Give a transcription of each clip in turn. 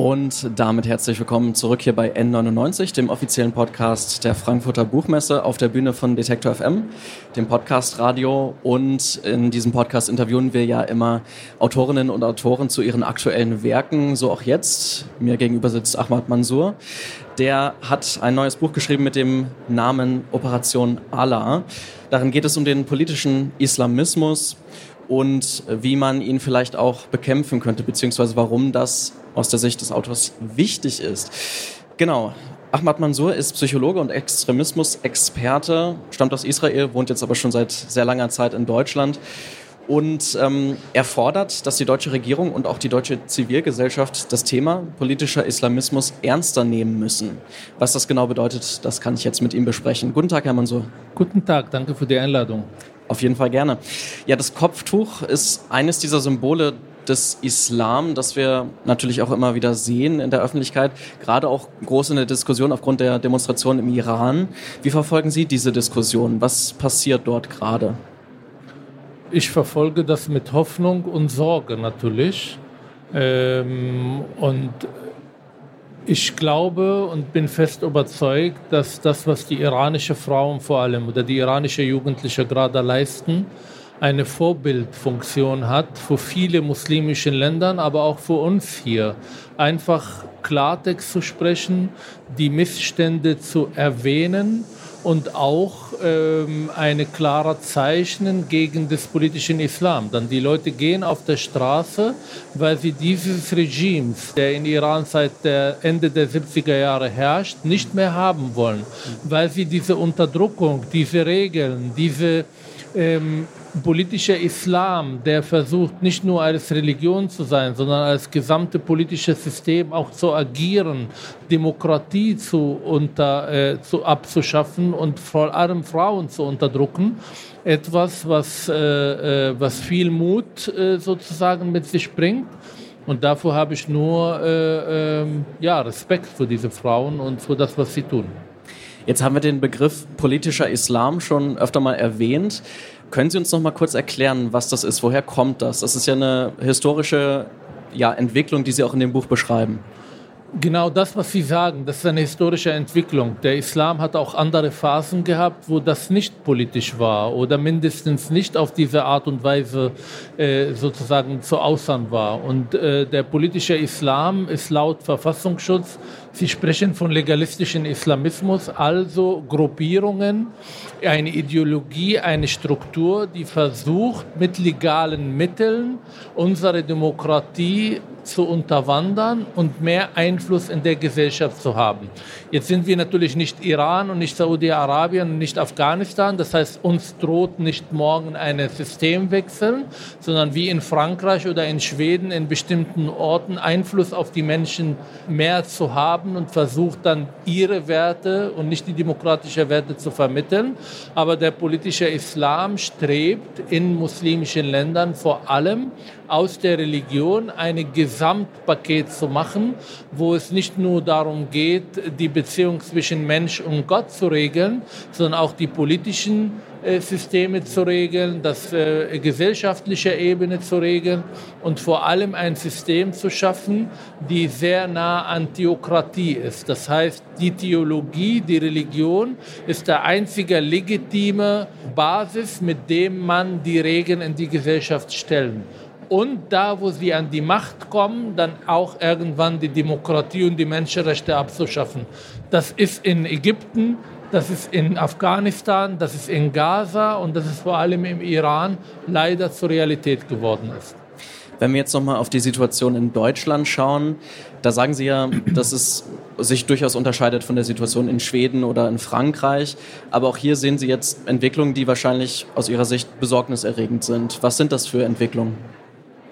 Und damit herzlich willkommen zurück hier bei N99, dem offiziellen Podcast der Frankfurter Buchmesse auf der Bühne von Detektor FM, dem Podcast Radio. Und in diesem Podcast interviewen wir ja immer Autorinnen und Autoren zu ihren aktuellen Werken, so auch jetzt. Mir gegenüber sitzt Ahmad Mansour. Der hat ein neues Buch geschrieben mit dem Namen Operation Allah. Darin geht es um den politischen Islamismus und wie man ihn vielleicht auch bekämpfen könnte, beziehungsweise warum das aus der Sicht des Autors wichtig ist. Genau. Ahmad Mansour ist Psychologe und Extremismus-Experte, stammt aus Israel, wohnt jetzt aber schon seit sehr langer Zeit in Deutschland. Und ähm, er fordert, dass die deutsche Regierung und auch die deutsche Zivilgesellschaft das Thema politischer Islamismus ernster nehmen müssen. Was das genau bedeutet, das kann ich jetzt mit ihm besprechen. Guten Tag, Herr Mansour. Guten Tag, danke für die Einladung. Auf jeden Fall gerne. Ja, das Kopftuch ist eines dieser Symbole des Islam, das wir natürlich auch immer wieder sehen in der Öffentlichkeit, gerade auch groß in der Diskussion aufgrund der Demonstration im Iran. Wie verfolgen Sie diese Diskussion? Was passiert dort gerade? Ich verfolge das mit Hoffnung und Sorge natürlich. Ähm, und ich glaube und bin fest überzeugt, dass das, was die iranische Frauen vor allem oder die iranische Jugendliche gerade leisten, eine Vorbildfunktion hat für viele muslimische Länder, aber auch für uns hier. Einfach Klartext zu sprechen, die Missstände zu erwähnen und auch ähm, eine klare Zeichen gegen das politische Islam. Dann die Leute gehen auf der Straße, weil sie dieses Regime, der in Iran seit der Ende der 70er Jahre herrscht, nicht mehr haben wollen, weil sie diese Unterdrückung, diese Regeln, diese ähm, politischer Islam, der versucht nicht nur als Religion zu sein, sondern als gesamte politische System auch zu agieren, Demokratie zu, unter, äh, zu abzuschaffen und vor allem Frauen zu unterdrücken. Etwas, was, äh, äh, was viel Mut äh, sozusagen mit sich bringt. Und dafür habe ich nur äh, ähm, ja, Respekt für diese Frauen und für das, was sie tun. Jetzt haben wir den Begriff politischer Islam schon öfter mal erwähnt. Können Sie uns noch mal kurz erklären, was das ist? Woher kommt das? Das ist ja eine historische ja, Entwicklung, die Sie auch in dem Buch beschreiben. Genau das, was Sie sagen, das ist eine historische Entwicklung. Der Islam hat auch andere Phasen gehabt, wo das nicht politisch war oder mindestens nicht auf diese Art und Weise äh, sozusagen zu äußern war. Und äh, der politische Islam ist laut Verfassungsschutz Sie sprechen von legalistischen Islamismus, also Gruppierungen, eine Ideologie, eine Struktur, die versucht, mit legalen Mitteln unsere Demokratie zu unterwandern und mehr Einfluss in der Gesellschaft zu haben. Jetzt sind wir natürlich nicht Iran und nicht Saudi-Arabien und nicht Afghanistan. Das heißt, uns droht nicht morgen ein Systemwechsel, sondern wie in Frankreich oder in Schweden in bestimmten Orten Einfluss auf die Menschen mehr zu haben und versucht dann ihre Werte und nicht die demokratischen Werte zu vermitteln. Aber der politische Islam strebt in muslimischen Ländern vor allem aus der Religion ein Gesamtpaket zu machen, wo es nicht nur darum geht, die Beziehung zwischen Mensch und Gott zu regeln, sondern auch die politischen Systeme zu regeln, das äh, gesellschaftliche Ebene zu regeln und vor allem ein System zu schaffen, die sehr nah an Theokratie ist. Das heißt, die Theologie, die Religion ist der einzige legitime Basis, mit dem man die Regeln in die Gesellschaft stellen und da, wo sie an die Macht kommen, dann auch irgendwann die Demokratie und die Menschenrechte abzuschaffen. Das ist in Ägypten, das ist in Afghanistan, das ist in Gaza und das ist vor allem im Iran leider zur Realität geworden ist. Wenn wir jetzt nochmal auf die Situation in Deutschland schauen, da sagen Sie ja, dass es sich durchaus unterscheidet von der Situation in Schweden oder in Frankreich. Aber auch hier sehen Sie jetzt Entwicklungen, die wahrscheinlich aus Ihrer Sicht besorgniserregend sind. Was sind das für Entwicklungen?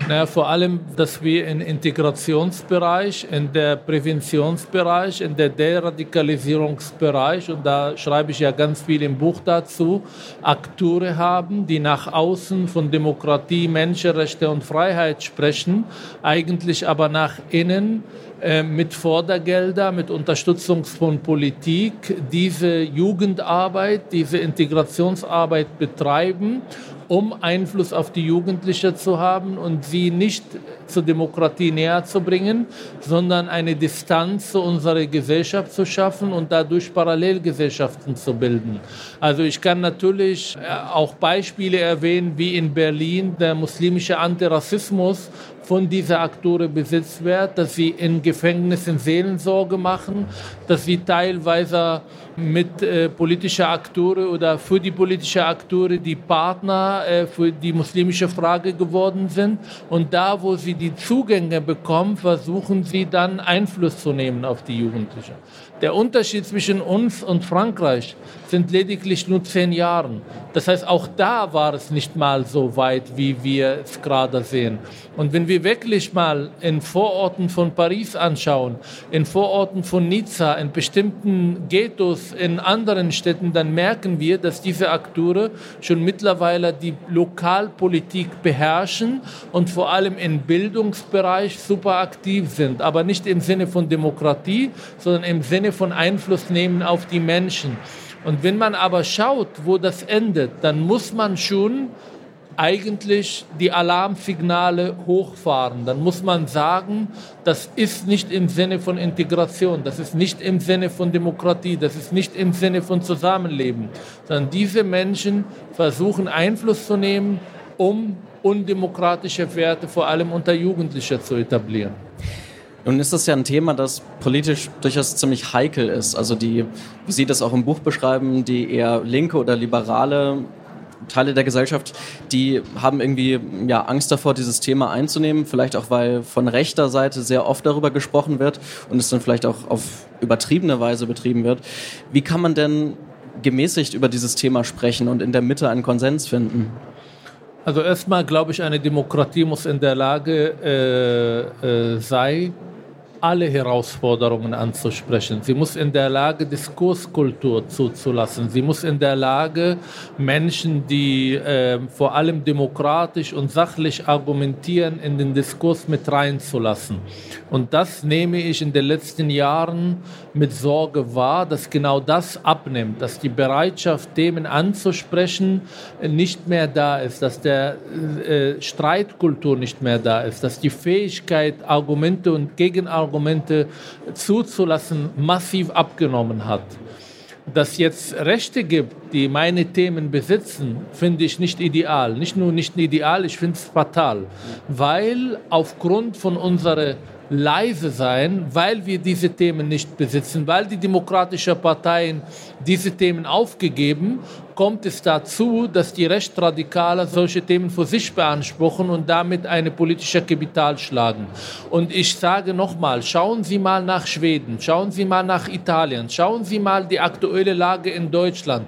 Naja, vor allem, dass wir im Integrationsbereich, in der Präventionsbereich, in der Deradikalisierungsbereich, und da schreibe ich ja ganz viel im Buch dazu, Akteure haben, die nach außen von Demokratie, Menschenrechte und Freiheit sprechen, eigentlich aber nach innen äh, mit Fördergelder, mit Unterstützung von Politik diese Jugendarbeit, diese Integrationsarbeit betreiben um Einfluss auf die Jugendlichen zu haben und sie nicht zur Demokratie näher zu bringen, sondern eine Distanz zu unserer Gesellschaft zu schaffen und dadurch Parallelgesellschaften zu bilden. Also ich kann natürlich äh, auch Beispiele erwähnen, wie in Berlin der muslimische Antirassismus von dieser Akteure besitzt wird, dass sie in Gefängnissen Seelensorge machen, dass sie teilweise mit äh, politischer Akteure oder für die politische Akteure die Partner äh, für die muslimische Frage geworden sind. Und da, wo sie die Zugänge bekommen, versuchen sie dann Einfluss zu nehmen auf die Jugendlichen. Der Unterschied zwischen uns und Frankreich sind lediglich nur zehn Jahre. Das heißt, auch da war es nicht mal so weit, wie wir es gerade sehen. Und wenn wir wirklich mal in Vororten von Paris anschauen, in Vororten von Nizza, in bestimmten Ghettos in anderen Städten, dann merken wir, dass diese Akteure schon mittlerweile die Lokalpolitik beherrschen und vor allem im Bildungsbereich super aktiv sind. Aber nicht im Sinne von Demokratie, sondern im Sinne von Einfluss nehmen auf die Menschen. Und wenn man aber schaut, wo das endet, dann muss man schon eigentlich die Alarmsignale hochfahren. Dann muss man sagen, das ist nicht im Sinne von Integration, das ist nicht im Sinne von Demokratie, das ist nicht im Sinne von Zusammenleben, sondern diese Menschen versuchen Einfluss zu nehmen, um undemokratische Werte vor allem unter Jugendlichen zu etablieren. Nun ist das ja ein Thema, das politisch durchaus ziemlich heikel ist. Also die, wie Sie das auch im Buch beschreiben, die eher linke oder liberale Teile der Gesellschaft, die haben irgendwie ja, Angst davor, dieses Thema einzunehmen. Vielleicht auch, weil von rechter Seite sehr oft darüber gesprochen wird und es dann vielleicht auch auf übertriebene Weise betrieben wird. Wie kann man denn gemäßigt über dieses Thema sprechen und in der Mitte einen Konsens finden? Also erstmal glaube ich, eine Demokratie muss in der Lage äh, äh, sein, alle Herausforderungen anzusprechen. Sie muss in der Lage, Diskurskultur zuzulassen. Sie muss in der Lage, Menschen, die äh, vor allem demokratisch und sachlich argumentieren, in den Diskurs mit reinzulassen. Und das nehme ich in den letzten Jahren mit Sorge wahr, dass genau das abnimmt, dass die Bereitschaft, Themen anzusprechen, nicht mehr da ist, dass der äh, Streitkultur nicht mehr da ist, dass die Fähigkeit, Argumente und Gegenargumente Argumente zuzulassen, massiv abgenommen hat. Dass jetzt Rechte gibt, die meine Themen besitzen, finde ich nicht ideal. Nicht nur nicht ideal, ich finde es fatal, weil aufgrund von unserer leise sein, weil wir diese Themen nicht besitzen, weil die demokratischen Parteien diese Themen aufgegeben, kommt es dazu, dass die Rechtsradikale solche Themen für sich beanspruchen und damit eine politische Kapital schlagen. Und ich sage nochmal, schauen Sie mal nach Schweden, schauen Sie mal nach Italien, schauen Sie mal die aktuelle Lage in Deutschland.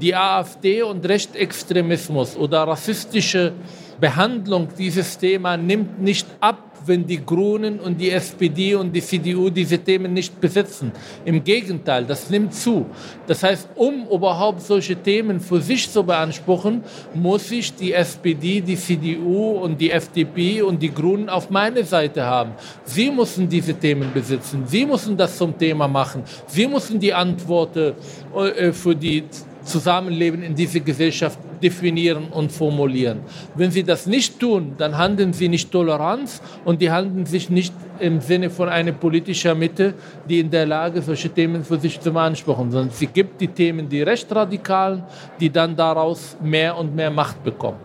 Die AfD und Rechtsextremismus oder rassistische Behandlung dieses Thema nimmt nicht ab, wenn die Grünen und die SPD und die CDU diese Themen nicht besetzen. Im Gegenteil, das nimmt zu. Das heißt, um überhaupt solche Themen für sich zu beanspruchen, muss ich die SPD, die CDU und die FDP und die Grünen auf meine Seite haben. Sie müssen diese Themen besitzen. Sie müssen das zum Thema machen. Sie müssen die Antworten äh, für die Zusammenleben in dieser Gesellschaft definieren und formulieren. Wenn sie das nicht tun, dann handeln sie nicht Toleranz und die handeln sich nicht im Sinne von einer politischen Mitte, die in der Lage solche Themen für sich zu beanspruchen, sondern sie gibt die Themen die Rechtsradikalen, die dann daraus mehr und mehr Macht bekommen.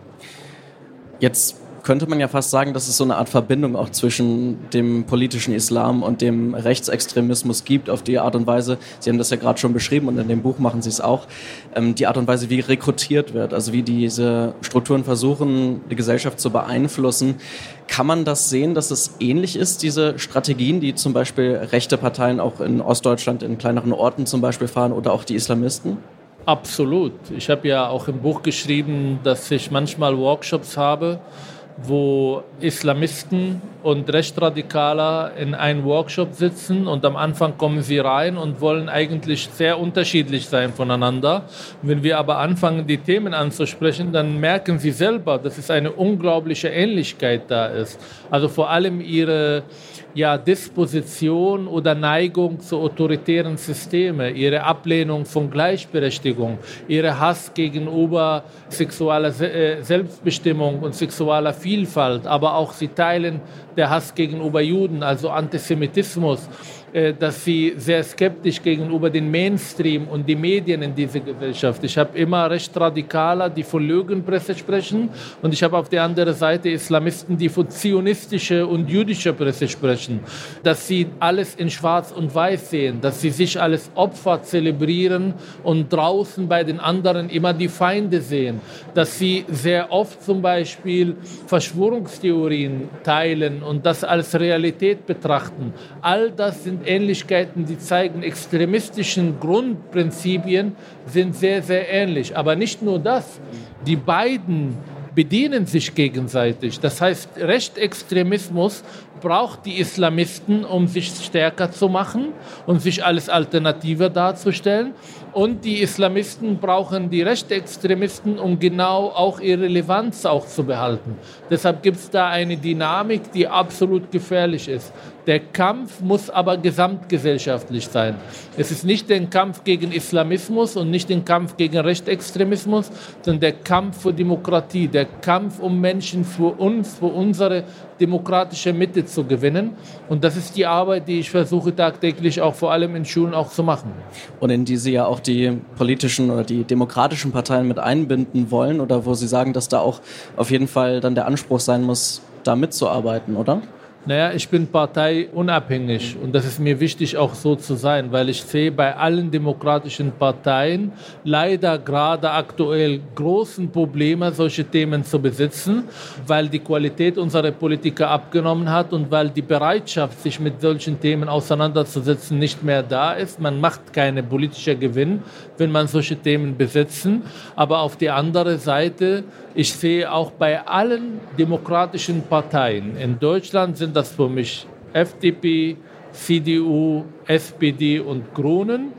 Jetzt könnte man ja fast sagen, dass es so eine Art Verbindung auch zwischen dem politischen Islam und dem Rechtsextremismus gibt, auf die Art und Weise, Sie haben das ja gerade schon beschrieben und in dem Buch machen Sie es auch, ähm, die Art und Weise, wie rekrutiert wird, also wie diese Strukturen versuchen, die Gesellschaft zu beeinflussen. Kann man das sehen, dass es ähnlich ist, diese Strategien, die zum Beispiel rechte Parteien auch in Ostdeutschland in kleineren Orten zum Beispiel fahren oder auch die Islamisten? Absolut. Ich habe ja auch im Buch geschrieben, dass ich manchmal Workshops habe, wo Islamisten und Rechtsradikaler in einem Workshop sitzen und am Anfang kommen sie rein und wollen eigentlich sehr unterschiedlich sein voneinander. Wenn wir aber anfangen, die Themen anzusprechen, dann merken sie selber, dass es eine unglaubliche Ähnlichkeit da ist. Also vor allem ihre ja, Disposition oder Neigung zu autoritären Systemen, ihre Ablehnung von Gleichberechtigung, ihre Hass gegenüber sexueller äh, Selbstbestimmung und sexueller Vielfalt, aber auch sie teilen der Hass gegenüber Juden, also Antisemitismus dass sie sehr skeptisch gegenüber den Mainstream und die Medien in dieser Gesellschaft. Ich habe immer recht Radikaler, die von Lügenpresse sprechen und ich habe auf der anderen Seite Islamisten, die von zionistischer und jüdischer Presse sprechen. Dass sie alles in schwarz und weiß sehen, dass sie sich als Opfer zelebrieren und draußen bei den anderen immer die Feinde sehen. Dass sie sehr oft zum Beispiel Verschwörungstheorien teilen und das als Realität betrachten. All das sind sind Ähnlichkeiten, die zeigen, extremistischen Grundprinzipien sind sehr, sehr ähnlich. Aber nicht nur das, die beiden bedienen sich gegenseitig. Das heißt, Rechtsextremismus braucht die Islamisten, um sich stärker zu machen und sich als Alternative darzustellen. Und die Islamisten brauchen die Rechtsextremisten, um genau auch ihre Relevanz auch zu behalten. Deshalb gibt es da eine Dynamik, die absolut gefährlich ist. Der Kampf muss aber gesamtgesellschaftlich sein. Es ist nicht der Kampf gegen Islamismus und nicht der Kampf gegen Rechtsextremismus, sondern der Kampf für Demokratie, der Kampf um Menschen, für uns, für unsere demokratische Mitte zu gewinnen. Und das ist die Arbeit, die ich versuche tagtäglich auch vor allem in Schulen auch zu machen. Und in die Sie ja auch die politischen oder die demokratischen Parteien mit einbinden wollen oder wo Sie sagen, dass da auch auf jeden Fall dann der Anspruch sein muss, da mitzuarbeiten, oder? Naja, ich bin parteiunabhängig und das ist mir wichtig auch so zu sein, weil ich sehe bei allen demokratischen Parteien leider gerade aktuell großen Probleme, solche Themen zu besitzen, weil die Qualität unserer Politiker abgenommen hat und weil die Bereitschaft, sich mit solchen Themen auseinanderzusetzen, nicht mehr da ist. Man macht keine politische Gewinn, wenn man solche Themen besitzen. Aber auf der anderen Seite, ich sehe auch bei allen demokratischen Parteien in Deutschland sind das für mich FDP, CDU, SPD und Grünen.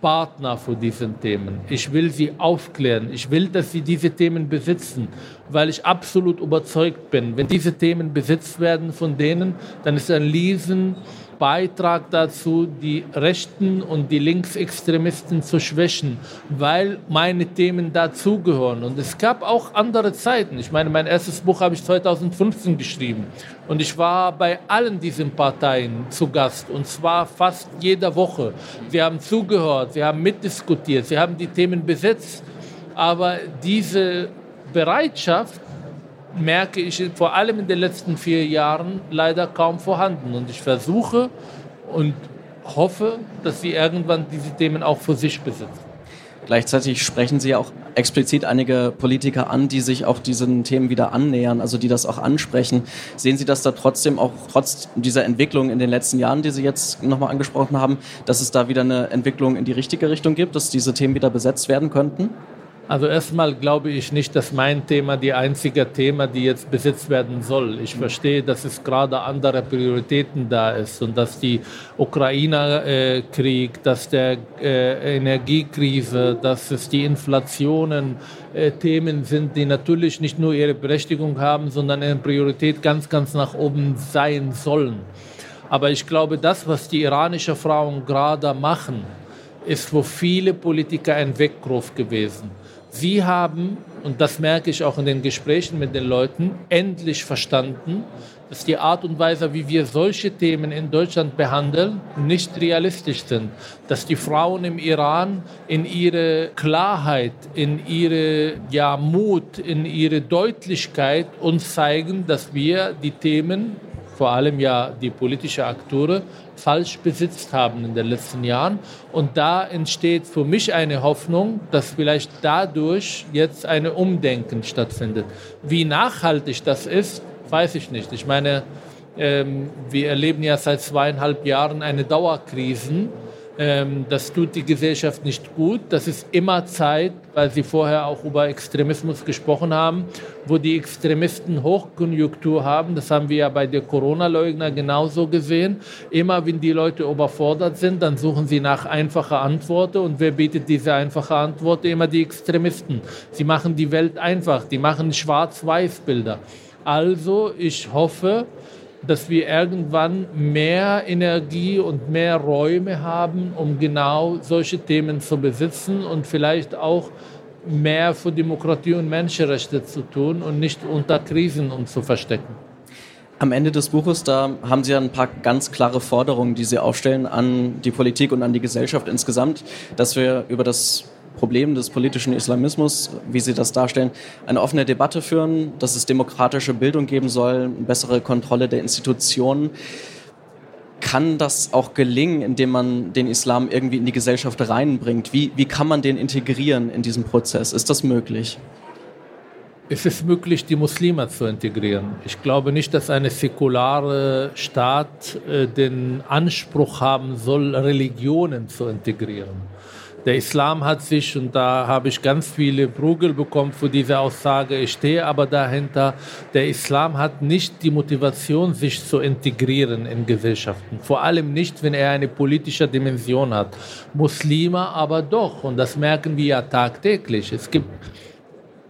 Partner für diese Themen. Ich will sie aufklären. Ich will, dass sie diese Themen besitzen, weil ich absolut überzeugt bin, wenn diese Themen besitzt werden von denen, dann ist ein riesen Beitrag dazu, die Rechten und die Linksextremisten zu schwächen, weil meine Themen dazugehören. Und es gab auch andere Zeiten. Ich meine, mein erstes Buch habe ich 2015 geschrieben. Und ich war bei allen diesen Parteien zu Gast. Und zwar fast jede Woche. Sie haben zugehört, sie haben mitdiskutiert, sie haben die Themen besetzt. Aber diese Bereitschaft, merke ich vor allem in den letzten vier Jahren leider kaum vorhanden. Und ich versuche und hoffe, dass sie irgendwann diese Themen auch für sich besitzen. Gleichzeitig sprechen Sie auch explizit einige Politiker an, die sich auch diesen Themen wieder annähern, also die das auch ansprechen. Sehen Sie das da trotzdem auch trotz dieser Entwicklung in den letzten Jahren, die Sie jetzt nochmal angesprochen haben, dass es da wieder eine Entwicklung in die richtige Richtung gibt, dass diese Themen wieder besetzt werden könnten? Also erstmal glaube ich nicht, dass mein Thema die einzige Thema, die jetzt besetzt werden soll. Ich verstehe, dass es gerade andere Prioritäten da ist und dass die Ukraine-Krieg, dass der äh, Energiekrise, dass es die Inflationen äh, Themen sind, die natürlich nicht nur ihre Berechtigung haben, sondern eine Priorität ganz, ganz nach oben sein sollen. Aber ich glaube, das, was die iranischen Frauen gerade machen, ist für viele Politiker ein Weckruf gewesen. Sie haben, und das merke ich auch in den Gesprächen mit den Leuten, endlich verstanden, dass die Art und Weise, wie wir solche Themen in Deutschland behandeln, nicht realistisch sind. Dass die Frauen im Iran in ihre Klarheit, in ihre ja, Mut, in ihre Deutlichkeit uns zeigen, dass wir die Themen vor allem ja die politischen Akteure, falsch besitzt haben in den letzten Jahren. Und da entsteht für mich eine Hoffnung, dass vielleicht dadurch jetzt ein Umdenken stattfindet. Wie nachhaltig das ist, weiß ich nicht. Ich meine, ähm, wir erleben ja seit zweieinhalb Jahren eine Dauerkrise Ähm, das tut die Gesellschaft nicht gut. Das ist immer Zeit, weil Sie vorher auch über Extremismus gesprochen haben, wo die Extremisten Hochkonjunktur haben. Das haben wir ja bei der Corona-Leugner genauso gesehen. Immer wenn die Leute überfordert sind, dann suchen sie nach einfacher Antworten. Und wer bietet diese einfache Antwort? Immer die Extremisten. Sie machen die Welt einfach. Die machen Schwarz-Weiß-Bilder. Also, ich hoffe, dass wir irgendwann mehr Energie und mehr Räume haben, um genau solche Themen zu besitzen und vielleicht auch mehr für Demokratie und Menschenrechte zu tun und nicht unter Krisen uns zu verstecken. Am Ende des Buches, da haben Sie ein paar ganz klare Forderungen, die Sie aufstellen an die Politik und an die Gesellschaft insgesamt, dass wir über das Problem des politischen Islamismus, wie Sie das darstellen, eine offene Debatte führen, dass es demokratische Bildung geben soll, bessere Kontrolle der Institutionen. Kann das auch gelingen, indem man den Islam irgendwie in die Gesellschaft reinbringt? Wie, wie kann man den integrieren in diesem Prozess? Ist das möglich? Es ist möglich, die Muslime zu integrieren. Ich glaube nicht, dass eine säkulare Staat äh, den Anspruch haben soll, Religionen zu integrieren. Der Islam hat sich, und da habe ich ganz viele Prügel bekommen für diese Aussage, ich stehe aber dahinter, der Islam hat nicht die Motivation, sich zu integrieren in Gesellschaften. Vor allem nicht, wenn er eine politische Dimension hat. Muslime aber doch, und das merken wir ja tagtäglich. Es gibt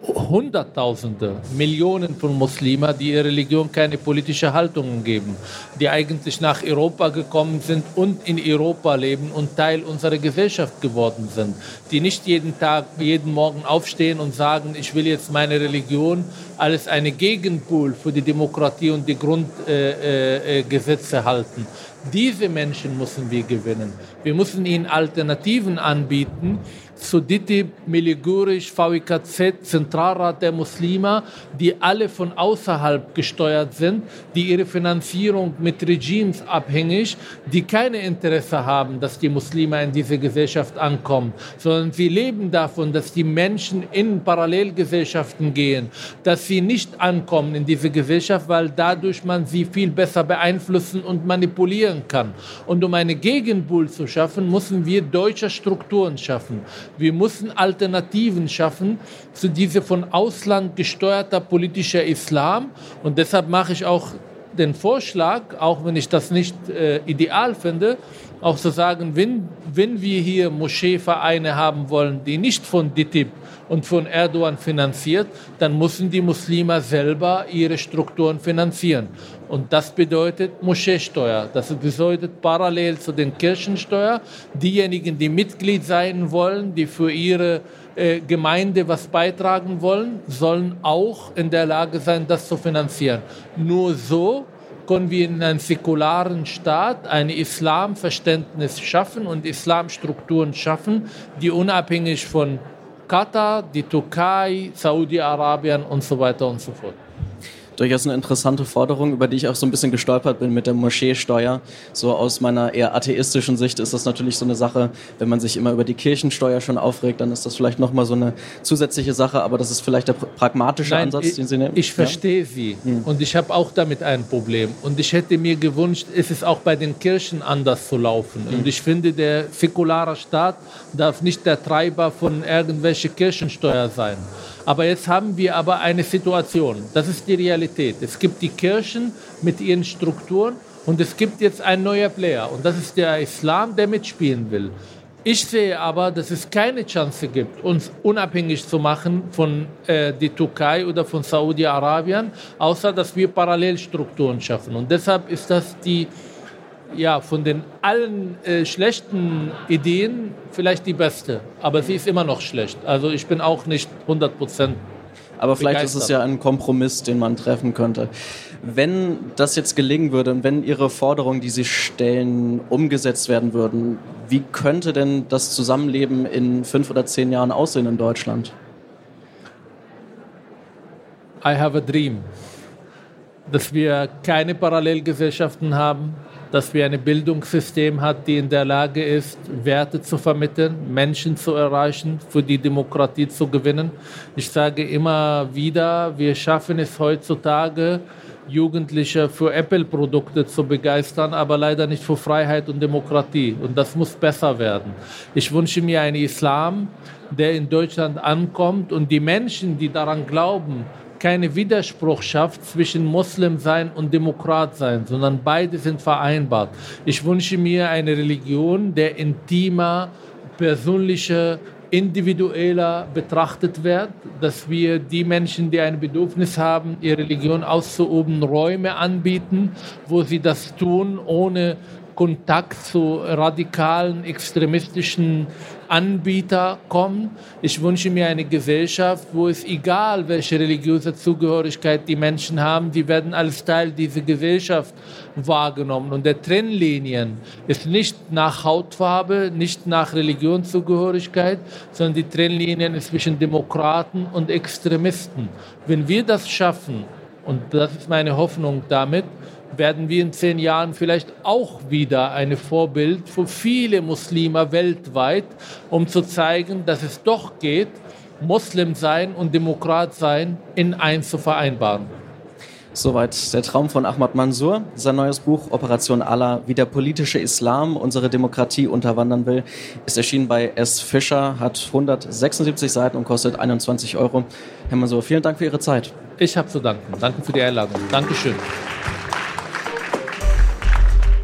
Hunderttausende, Millionen von Muslimen, die ihrer Religion keine politische Haltung geben, die eigentlich nach Europa gekommen sind und in Europa leben und Teil unserer Gesellschaft geworden sind, die nicht jeden Tag, jeden Morgen aufstehen und sagen, ich will jetzt meine Religion als eine Gegenpol für die Demokratie und die Grundgesetze äh, äh, halten. Diese Menschen müssen wir gewinnen. Wir müssen ihnen Alternativen anbieten, Suditi Miligurisch, VIKZ, Zentralrat der Muslime, die alle von außerhalb gesteuert sind, die ihre Finanzierung mit Regimes abhängig, die keine Interesse haben, dass die Muslime in diese Gesellschaft ankommen, sondern sie leben davon, dass die Menschen in Parallelgesellschaften gehen, dass sie nicht ankommen in diese Gesellschaft, weil dadurch man sie viel besser beeinflussen und manipulieren kann. Und um eine Gegenbull zu schaffen, müssen wir deutsche Strukturen schaffen. Wir müssen Alternativen schaffen zu diesem von Ausland gesteuerter politischer Islam. Und deshalb mache ich auch den Vorschlag, auch wenn ich das nicht äh, ideal finde, auch zu sagen, wenn, wenn wir hier Moscheevereine haben wollen, die nicht von DITIB und von Erdogan finanziert, dann müssen die Muslime selber ihre Strukturen finanzieren. Und das bedeutet Moscheesteuer. Das bedeutet parallel zu den Kirchensteuer, diejenigen, die Mitglied sein wollen, die für ihre äh, Gemeinde was beitragen wollen, sollen auch in der Lage sein, das zu finanzieren. Nur so können wir in einem säkularen Staat ein Islamverständnis schaffen und Islamstrukturen schaffen, die unabhängig von Katar, die Türkei, Saudi-Arabien und so weiter und so fort durchaus eine interessante Forderung, über die ich auch so ein bisschen gestolpert bin mit der Moscheesteuer. So aus meiner eher atheistischen Sicht ist das natürlich so eine Sache, wenn man sich immer über die Kirchensteuer schon aufregt, dann ist das vielleicht nochmal so eine zusätzliche Sache, aber das ist vielleicht der pragmatische Nein, Ansatz, ich, den Sie nehmen. Ich verstehe ja? Sie hm. und ich habe auch damit ein Problem und ich hätte mir gewünscht, es ist auch bei den Kirchen anders zu laufen hm. und ich finde, der säkulare Staat darf nicht der Treiber von irgendwelchen Kirchensteuer sein. Aber jetzt haben wir aber eine Situation, das ist die Realität. Es gibt die Kirchen mit ihren Strukturen und es gibt jetzt ein neuer Player und das ist der Islam, der mitspielen will. Ich sehe aber, dass es keine Chance gibt, uns unabhängig zu machen von äh, der Türkei oder von Saudi-Arabien, außer dass wir Parallelstrukturen schaffen. Und deshalb ist das die ja, von den allen äh, schlechten Ideen vielleicht die beste. Aber sie ist immer noch schlecht. Also ich bin auch nicht 100 Prozent. Aber vielleicht begeistert. ist es ja ein Kompromiss, den man treffen könnte. Wenn das jetzt gelingen würde und wenn Ihre Forderungen, die Sie stellen, umgesetzt werden würden, wie könnte denn das Zusammenleben in fünf oder zehn Jahren aussehen in Deutschland? I have a dream, dass wir keine Parallelgesellschaften haben, dass wir ein Bildungssystem haben, die in der Lage ist, Werte zu vermitteln, Menschen zu erreichen, für die Demokratie zu gewinnen. Ich sage immer wieder, wir schaffen es heutzutage, Jugendliche für Apple-Produkte zu begeistern, aber leider nicht für Freiheit und Demokratie. Und das muss besser werden. Ich wünsche mir einen Islam, der in Deutschland ankommt und die Menschen, die daran glauben, keine Widerspruch schafft zwischen Muslim sein und Demokrat sein, sondern beide sind vereinbart. Ich wünsche mir eine Religion, der intimer, persönlicher, individueller betrachtet wird, dass wir die Menschen, die ein Bedürfnis haben, ihre Religion auszuüben, Räume anbieten, wo sie das tun, ohne Kontakt zu radikalen, extremistischen Anbieter kommen. Ich wünsche mir eine Gesellschaft, wo es egal, welche religiöse Zugehörigkeit die Menschen haben, die werden als Teil dieser Gesellschaft wahrgenommen. Und der Trennlinien ist nicht nach Hautfarbe, nicht nach Religionszugehörigkeit, sondern die Trennlinien ist zwischen Demokraten und Extremisten. Wenn wir das schaffen, und das ist meine Hoffnung damit, werden wir in zehn Jahren vielleicht auch wieder ein Vorbild für viele Muslime weltweit, um zu zeigen, dass es doch geht, Muslim sein und Demokrat sein in eins zu vereinbaren. Soweit der Traum von Ahmad Mansour. Sein neues Buch Operation Allah, wie der politische Islam unsere Demokratie unterwandern will, ist erschienen bei S. Fischer, hat 176 Seiten und kostet 21 Euro. Herr Mansour, vielen Dank für Ihre Zeit. Ich habe zu danken. Danke für die Einladung. Dankeschön.